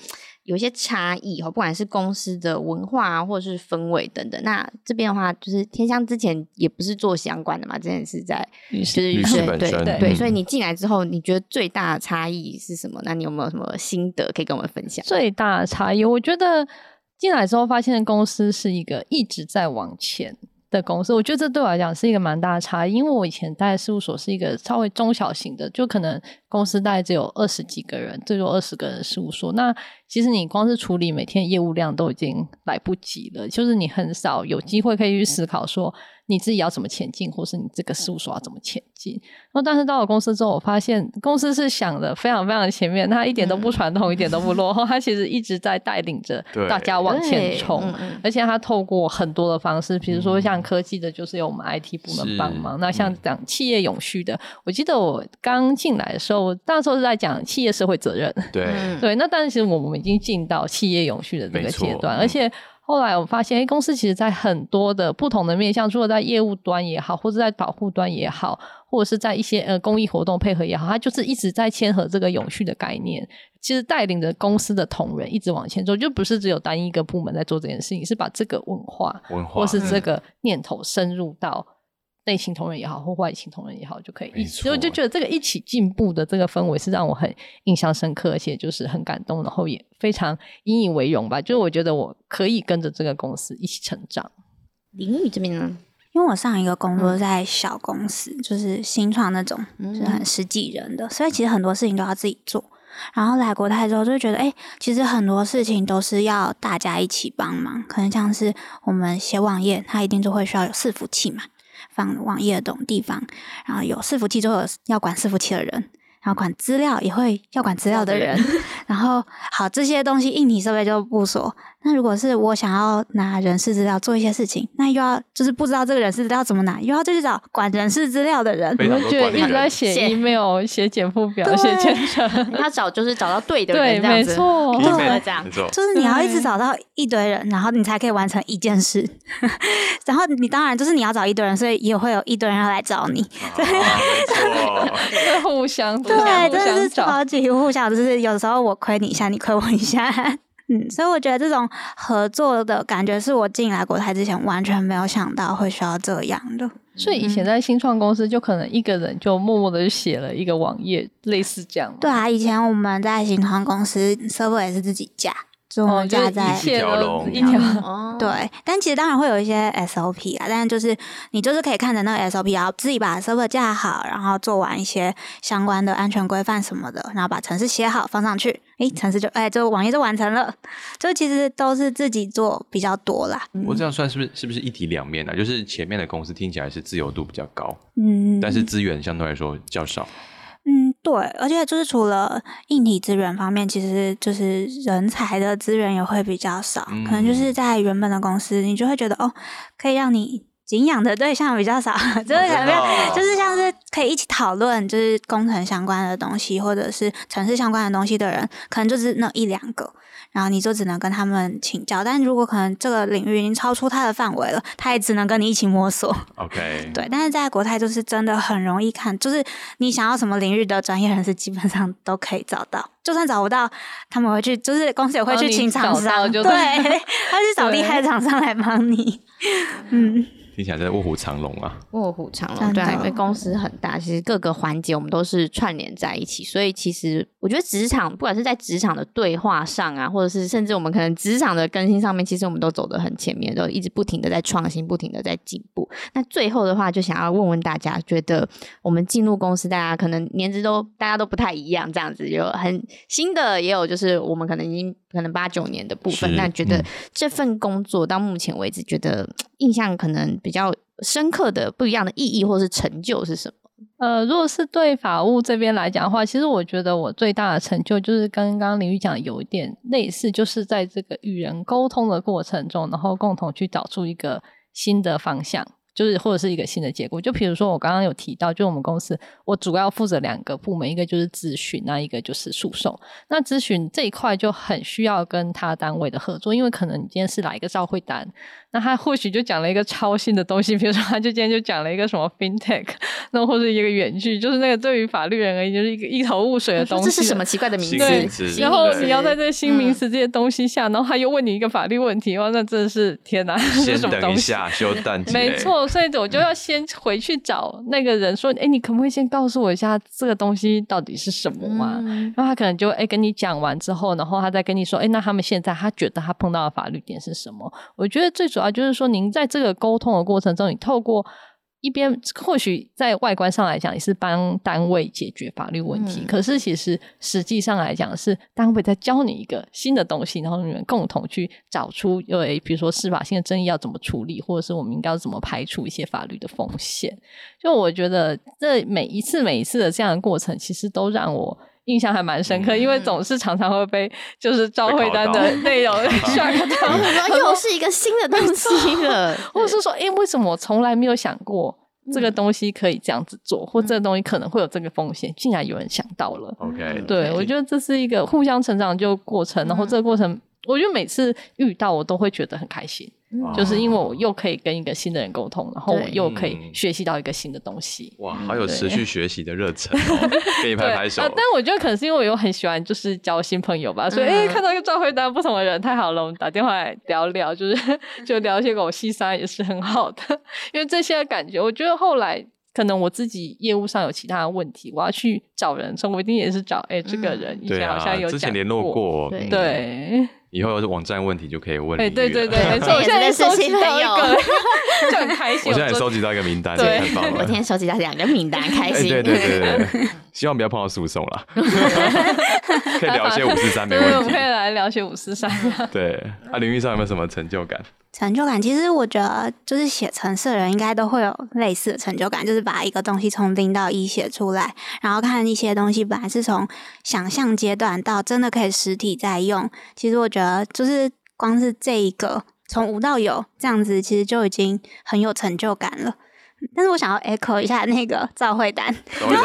有一些差异哈，不管是公司的文化啊，或者是氛围等等。那这边的话，就是天香之前也不是做相关的嘛，之前是在律师律师本身对，所以你进来之后，你觉得最大的差异是什么？那你有没有什么心得可以跟我们分享？最大的差异，我觉得进来之后发现公司是一个一直在往前。的公司，我觉得这对我来讲是一个蛮大的差异，因为我以前待事务所是一个稍微中小型的，就可能公司大概只有二十几个人，最多二十个人事务所。那其实你光是处理每天业务量都已经来不及了，就是你很少有机会可以去思考说。你自己要怎么前进，或是你这个事务所要怎么前进？然后，但是到了公司之后，我发现公司是想的非常非常前面，他一点都不传统，一点都不落后，他其实一直在带领着大家往前冲，而且他透过很多的方式，比如说像科技的，就是有我们 IT 部门帮忙；那像讲企业永续的，我记得我刚进来的时候，那时候是在讲企业社会责任，对 (laughs) 对。那但是其实我们已经进到企业永续的这个阶段，而且。后来我发现，哎，公司其实在很多的不同的面向，除了在业务端也好，或者在保护端也好，或者是在一些呃公益活动配合也好，它就是一直在牵合这个永续的概念。其实带领着公司的同仁一直往前走，就不是只有单一一个部门在做这件事情，是把这个文化，文化或是这个念头深入到。内勤同仁也好，或外勤同仁也好，就可以一起。所以我就觉得这个一起进步的这个氛围是让我很印象深刻，而且就是很感动，然后也非常引以为荣吧。就是我觉得我可以跟着这个公司一起成长。林宇这边呢，因为我上一个工作在小公司，就是新创那种，是很十几人的，所以其实很多事情都要自己做。然后来国泰之后，就觉得哎，其实很多事情都是要大家一起帮忙。可能像是我们写网页，它一定就会需要有伺服器嘛。放网页的种地方，然后有伺服器就有要管伺服器的人，然后管资料也会要管资料的人，(laughs) 然后好这些东西硬体设备就不说。那如果是我想要拿人事资料做一些事情，那又要就是不知道这个人事资料怎么拿，又要再去找管人事资料的人。你们觉得一直在写 email、写简复表、写签证，要找就是找到对的人，对，没错，对，这样，就是你要一直找到一堆人，然后你才可以完成一件事。(laughs) 然后你当然就是你要找一堆人，所以也会有一堆人要来找你。(laughs) (laughs) 对，互相对，真的是超级互相，就是有时候我亏你一下，你亏我一下。嗯，所以我觉得这种合作的感觉是我进来国台之前完全没有想到会需要这样的。所以以前在新创公司，就可能一个人就默默的写了一个网页，类似这样。对啊，以前我们在新创公司，server 也是自己架。哦，架在一条龙，一条 (laughs) 对，但其实当然会有一些 SOP 啊，但是就是你就是可以看着那个 SOP，然后自己把 server 架好，然后做完一些相关的安全规范什么的，然后把程式写好放上去，诶，程式就哎，这个网页就完成了。就其实都是自己做比较多啦。我这样算是不是是不是一体两面呢？就是前面的公司听起来是自由度比较高，嗯，但是资源相对来说较少。嗯，对，而且就是除了硬体资源方面，其实就是人才的资源也会比较少。可能就是在原本的公司，你就会觉得哦，可以让你敬仰的对象比较少，(laughs) 就是可能就是像是可以一起讨论，就是工程相关的东西，或者是城市相关的东西的人，可能就是那一两个。然后你就只能跟他们请教，但如果可能这个领域已经超出他的范围了，他也只能跟你一起摸索。OK，(laughs) 对。但是在国泰就是真的很容易看，就是你想要什么领域的专业人士，基本上都可以找到。就算找不到，他们会去，就是公司也会去请厂商，对，(laughs) 他去找厉害的厂商来帮你。(laughs) 嗯。听起来在卧虎藏龙啊。卧虎藏龙，对啊，因为公司很大，其实各个环节我们都是串联在一起，所以其实我觉得职场不管是在职场的对话上啊，或者是甚至我们可能职场的更新上面，其实我们都走得很前面，都一直不停的在创新，不停的在进步。那最后的话，就想要问问大家，觉得我们进入公司，大家可能年资都大家都不太一样，这样子有很新的，也有就是我们可能已经可能八九年的部分，那觉得嗯这份工作到目前为止，觉得印象可能比较深刻的不一样的意义或是成就是什么？呃，如果是对法务这边来讲的话，其实我觉得我最大的成就就是跟刚刚林宇讲有一点类似，就是在这个与人沟通的过程中，然后共同去找出一个新的方向。就是或者是一个新的结果，就比如说我刚刚有提到，就我们公司我主要负责两个部门，一个就是咨询，那一个就是诉讼。那咨询这一块就很需要跟他单位的合作，因为可能你今天是来一个照会单，那他或许就讲了一个超新的东西，比如说他就今天就讲了一个什么 fintech，(laughs) 那或者一个远距，就是那个对于法律人而言就是一个一头雾水的东西。这是什么？奇怪的名字？然后你要在这新名嗯词这些东西下，然后他又问你一个法律问题，哇，那真的是天哪，(laughs) 这先是什么东西？等一下，休 (laughs) 蛋姐。没错，所以我就要先回去找那个人说，哎，你可不可以先告诉我一下这个东西到底是什么嘛？嗯然后他可能就哎跟你讲完之后，然后他再跟你说，哎，那他们现在他觉得他碰到的法律点是什么？我觉得最主要就是说，您在这个沟通的过程中，你透过一边或许在外观上来讲，也是帮单位解决法律问题，嗯可是其实实际上来讲是单位在教你一个新的东西，然后你们共同去找出，呃，比如说司法性的争议要怎么处理，或者是我们应该要怎么排除一些法律的风险。就我觉得这每一次每一次的这样的过程，其实都让我。印象还蛮深刻，因为总是常常会被就是召会单的 (laughs) 内容 (laughs) shock 到，然后又是一个新的东西了，(laughs) 或者是说，哎、为什么我从来没有想过这个东西可以这样子做，或这个东西可能会有这个风险，竟然有人想到了。OK，对，我觉得这是一个互相成长就过程，然后这个过程，我觉得每次遇到我都会觉得很开心，嗯就是因为我又可以跟一个新的人沟通，然后我又可以嗯学习到一个新的东西。哇，好有持续学习的热忱哦，给你拍拍手呃。但我觉得可能是因为我又很喜欢就是交新朋友吧，所以看到一个召回单不同的人太好了，我们打电话来聊聊，就是 (laughs) 就聊一些狗戏沙也是很好的，(laughs) 因为这些感觉，我觉得后来。可能我自己业务上有其他的问题，我要去找人所以，我一定也是找哎、这个人以对啊前好像，有讲之前联络过，对嗯，对，以后有网站问题就可以问哎、李玉了对对对，没错，对 (laughs) 我现在也是收集新朋友到一个，(laughs) 就很开心。我现在也收集到一个名单，对太棒了。我今天收集到两个名单，开哎，心。对对对对对，(laughs) 希望不要碰到诉讼啦，(laughs) (laughs) 可以聊一些五四三没问题们可以。来聊些五四三。对，啊，领域上有没有什么成就感？成就感，其实我觉得就是写程式的人应该都会有类似的成就感，就是把一个东西从零到一写出来，然后看一些东西本来是从想象阶段到真的可以实体在用。其实我觉得就是光是这一个从无到有这样子，其实就已经很有成就感了。但是我想要 echo 一下那个赵慧丹？赵慧丹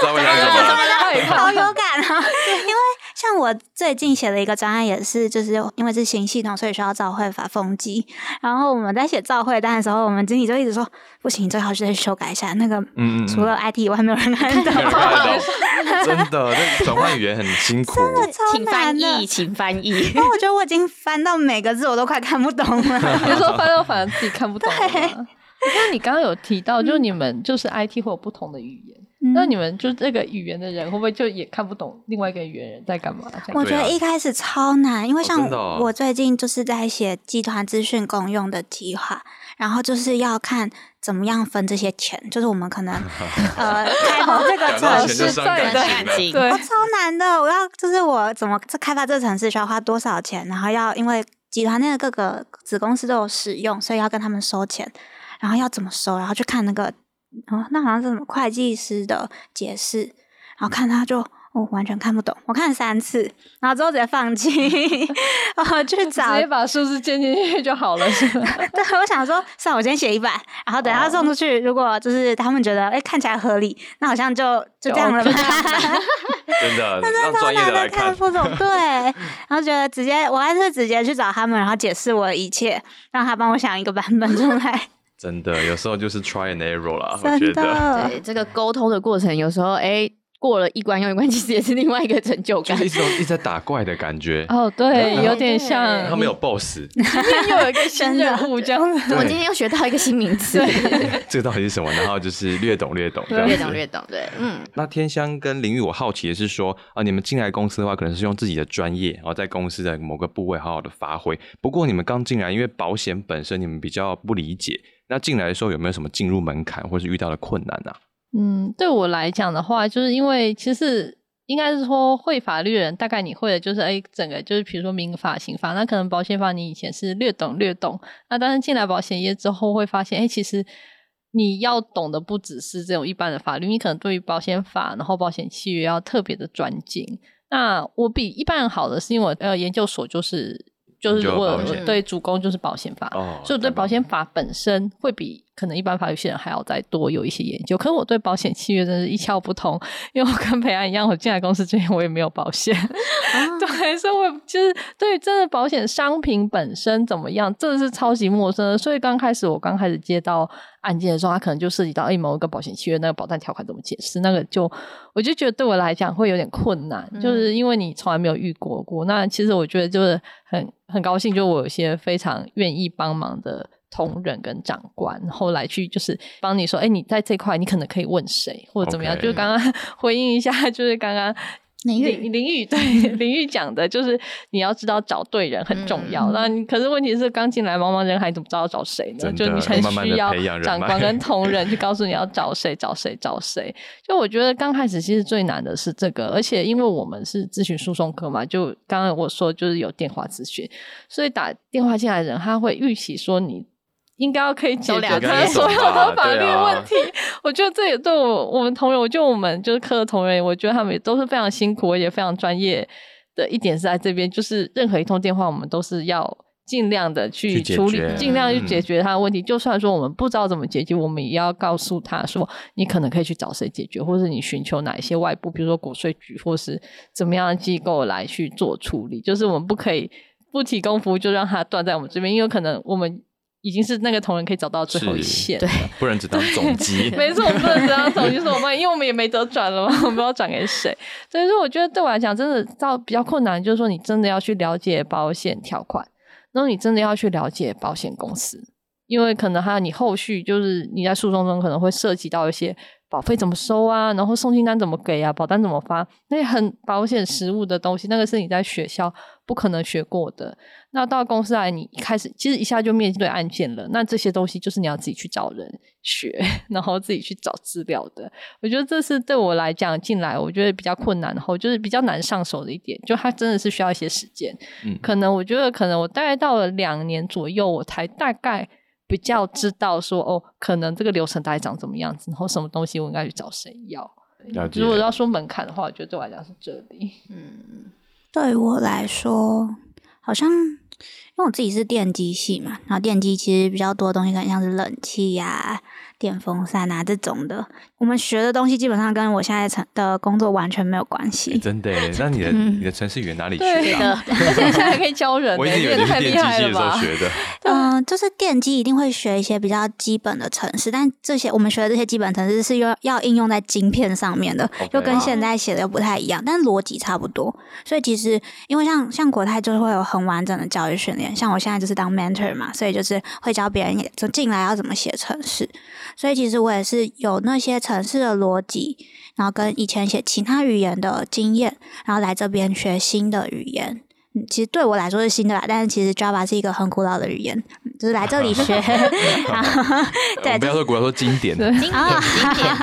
怎么了？好有感啊！(laughs) 因为像我最近写的一个专案，也是就是因为是新系统，所以需要照会法风机。然后我们在写照会单的时候，我们经理就一直说：“不行，最好是修改一下那个，嗯嗯，除了 IT 以外没有人看到。(laughs) 真的，那转换语言很辛苦。真的超难的译，请翻译。因为我觉得我已经翻到每个字，我都快看不懂了。比如说翻到反而自己看不懂。那你刚刚有提到，就你们就是 IT 会有不同的语言，嗯那你们就这个语言的人会不会就也看不懂另外一个语言人在干嘛？我觉得一开始超难，因为像我最近就是在写集团资讯共用的计划，然后就是要看怎么样分这些钱，就是我们可能 (laughs) 呃 (laughs) 开发这个城市对情了。情对哦，超难的！我要就是我怎么这开发这个城市需要花多少钱，然后要因为集团内的各个子公司都有使用，所以要跟他们收钱，然后要怎么收，然后去看那个哦，那好像是什么会计师的解释，然后看他就。我完全看不懂，我看了三次，然后之后直接放弃，(laughs) 我去找直找接把数字建进去就好了，是吧？(laughs) 对，我想说，算了，我先写一版，然后等他送出去，如果就是他们觉得哎、看起来合理，那好像就就这样了吧。(laughs) 真的，让专业的来看。看不懂，对，然后觉得直接，我还是直接去找他们，然后解释我的一切，让他帮我想一个版本出来。真的，有时候就是 try and error 啦，我觉得。的，对这个沟通的过程，有时候哎。过了一关又一关，其实也是另外一个成就感就是。一直一直在打怪的感觉。哦，对，有点像他没有 BOSS，今天又有一个新任务这样 (laughs) 子。我今天又学到一个新名词，(laughs) 这个到底是什么？然后就是略懂略懂。略懂略懂，对，嗯，那天香跟林玉，我好奇的是说啊，你们进来公司的话，可能是用自己的专业，然后在公司的某个部位好好的发挥。不过你们刚进来，因为保险本身你们比较不理解，那进来的时候有没有什么进入门槛或是遇到的困难啊？嗯，对我来讲的话，就是因为其实应该是说会法律人，大概你会的就是哎，整个就是比如说民法、刑法，那可能保险法你以前是略懂略懂，那但是进来保险业之后会发现，哎，其实你要懂的不只是这种一般的法律，你可能对于保险法，然后保险契约要特别的专精。那我比一般人好的是因为呃研究所就是就是研究我对主攻就是保险法，哦所以我对保险法本身会比可能一般法律系人还要再多有一些研究。可是我对保险契约真是一窍不通，因为我跟培安一样，我进来公司之前我也没有保险，(laughs) 对，所以我就是对于真的保险商品本身怎么样，真的是超级陌生的。所以刚开始我刚开始接到案件的时候，它可能就涉及到哎某一个保险契约那个保单条款怎么解释，那个就我就觉得对我来讲会有点困难，就是因为你从来没有遇过过。那其实我觉得就是很很高兴，就我有些非常愿意帮忙的。同仁跟长官，后来去就是帮你说，哎、你在这块你可能可以问谁或者怎么样就是刚刚 (laughs) 回应一下，就是刚刚林玉林林玉对 (laughs) 林玉讲的，就是你要知道找对人很重要。嗯那你可是问题是刚进来茫茫人海，你怎么知道找谁呢？就你很需要长官跟同 (laughs) 仁去告诉你要找谁找谁找谁。就我觉得刚开始其实最难的是这个，而且因为我们是咨询诉讼科嘛，就刚刚我说就是有电话咨询，所以打电话进来的人他会预期说你。应该要可以解决他所有的法律问题，我觉得这也对我我们同仁，我觉得我们就是科的同仁，我觉得他们也都是非常辛苦，而且非常专业的一点是在这边，就是任何一通电话，我们都是要尽量的去处理，尽量去嗯解决他的问题。就算说我们不知道怎么解决，我们也要告诉他说，你可能可以去找谁解决，或是你寻求哪一些外部，比如说国税局或是怎么样的机构来去做处理。就是我们不可以不提供服务就让他断在我们这边，因为可能我们。已经是那个同仁可以找到最后一是线，对不能只当总机。(laughs) 没错，我不能只当总机是我们，因为我们也没得转了嘛，(laughs) 我们要转给谁？所以说，我觉得对我来讲，真的到比较困难，就是说你真的要去了解保险条款，然后你真的要去了解保险公司，因为可能还有你后续就是你在诉讼中可能会涉及到一些保费怎么收啊，然后送金单怎么给啊，保单怎么发，那些很保险实务的东西，那个是你在学校不可能学过的。那到公司来，你一开始其实一下就面对案件了，那这些东西就是你要自己去找人学，(laughs) 然后自己去找资料的。我觉得这是对我来讲进来，我觉得比较困难，然后就是比较难上手的一点，就它真的是需要一些时间。嗯可能我觉得，可能我大概到了两年左右，我才大概比较知道说，哦，可能这个流程大概长怎么样子，然后什么东西我应该去找谁要。如果要说门槛的话，我觉得对我来讲是这里。嗯对我来说，好像因为我自己是电机系嘛，然后电机其实比较多的东西，可能像是冷气呀、电风扇啊这种的，我们学的东西基本上跟我现在成的工作完全没有关欸系。真的耶？(laughs) 那你的嗯你的程序员哪里对学的啊？而且现在还可以教人呢，(laughs) 我一直以为你电机系的时候害了吧？学的。(laughs) 嗯、就是电机一定会学一些比较基本的程式，但这些我们学的这些基本程式是要要应用在晶片上面的又跟现在写的又不太一样，但逻辑差不多。所以其实因为像像国泰就会有很完整的教育训练，像我现在就是当 mentor 嘛，所以就是会教别人就进来要怎么写程式。所以其实我也是有那些程式的逻辑，然后跟以前写其他语言的经验，然后来这边学新的语言。嗯，其实对我来说是新的啦，但是其实 Java 是一个很古老的语言，嗯就是来这里学，(laughs) 对们不要说古老说经典，经典经典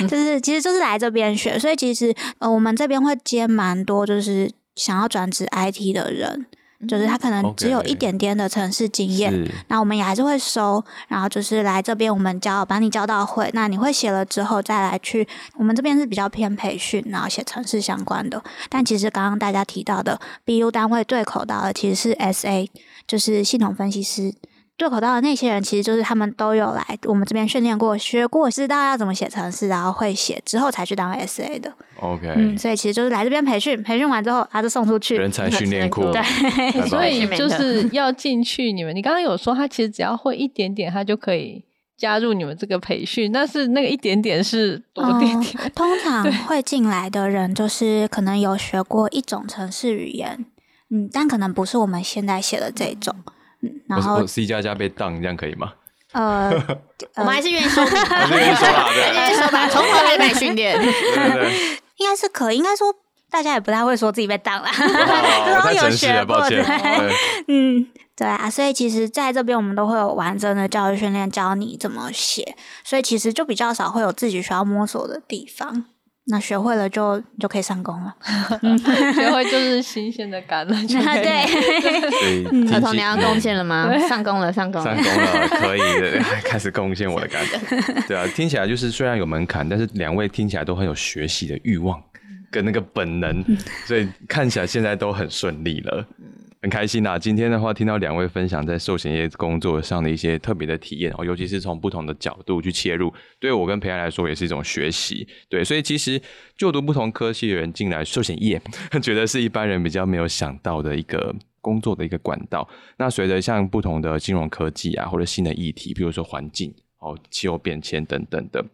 的，(laughs) 就是其实就是来这边学，所以其实呃，我们这边会接蛮多就是想要转职 IT 的人，就是他可能只有一点点的城市经验，是那我们也还是会收，然后就是来这边我们教把你教到会，那你会写了之后再来去，我们这边是比较偏培训，然后写城市相关的。但其实刚刚大家提到的 BU 单位对口到的其实是 SA，就是系统分析师。对口到的那些人，其实就是他们都有来我们这边训练过、学过，知道要怎么写程式，然后会写之后才去当 SA 的。OK，嗯，所以其实就是来这边培训，培训完之后他就送出去。人才训练库，(laughs) 对所以就是要进去你们，你刚刚有说他其实只要会一点点，他就可以加入你们这个培训，但是那个一点点是多点点。哦通常 (laughs) 会进来的人，就是可能有学过一种城市语言，嗯，但可能不是我们现在写的这种，嗯，然后 C 加加被当，这样可以吗？呃，(laughs) 我们还是愿意收你，(laughs) 还是愿意收啦对还是愿意收吧，从头开始训练。对对对，(laughs) 应该是可以，应该说大家也不太会说自己被当啦，哦我太有诚实了，学过抱歉。对对嗯，对啊，所以其实在这边我们都会有完整的教育训练，教你怎么写，所以其实就比较少会有自己需要摸索的地方。那学会了就就可以上工了。(laughs) 学会就是新鲜的感了，那 (laughs) 对，所以 (laughs) 嗯听儿童，你要贡献了吗？上工了，上工了。上工了，可以的，开始贡献我的感觉。对啊，听起来就是虽然有门槛，但是两位听起来都很有学习的欲望跟那个本能，所以看起来现在都很顺利了。很开心啊！今天的话，听到两位分享在寿险业工作上的一些特别的体验哦，尤其是从不同的角度去切入，对我跟培安来说也是一种学习。对，所以其实就读不同科系的人进来寿险业，觉得是一般人比较没有想到的一个工作的一个管道。那随着像不同的金融科技啊，或者新的议题，比如说环境、哦气候变迁等等的。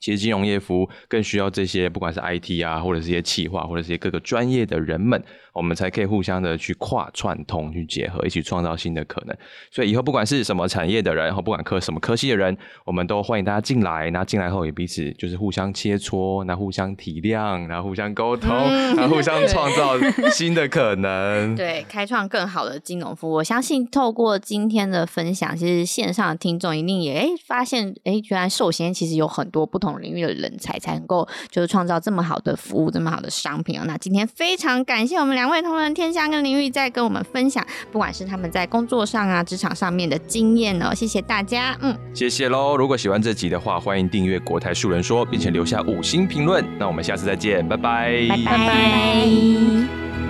其实金融业服务更需要这些，不管是 IT 啊，或者是一些企划，或者是一些各个专业的人们，我们才可以互相的去跨串通、去结合，一起创造新的可能。所以以后不管是什么产业的人，然后不管科什么科系的人，我们都欢迎大家进来。那进来后也彼此就是互相切磋，那互相体谅，然后互相沟通，然后互相创造新的可能。(laughs) 对，开创更好的金融服务。我相信透过今天的分享，其实线上的听众一定也哎发现，哎，原来寿险其实有很多不同领域的人才才能够就是创造这么好的服务，这么好的商品啊。那今天非常感谢我们两位同仁天香跟林玉在跟我们分享，不管是他们在工作上啊、职场上面的经验哦，谢谢大家。嗯，谢谢喽！如果喜欢这集的话，欢迎订阅国台树人说，并且留下五星评论。那我们下次再见，拜拜，拜拜。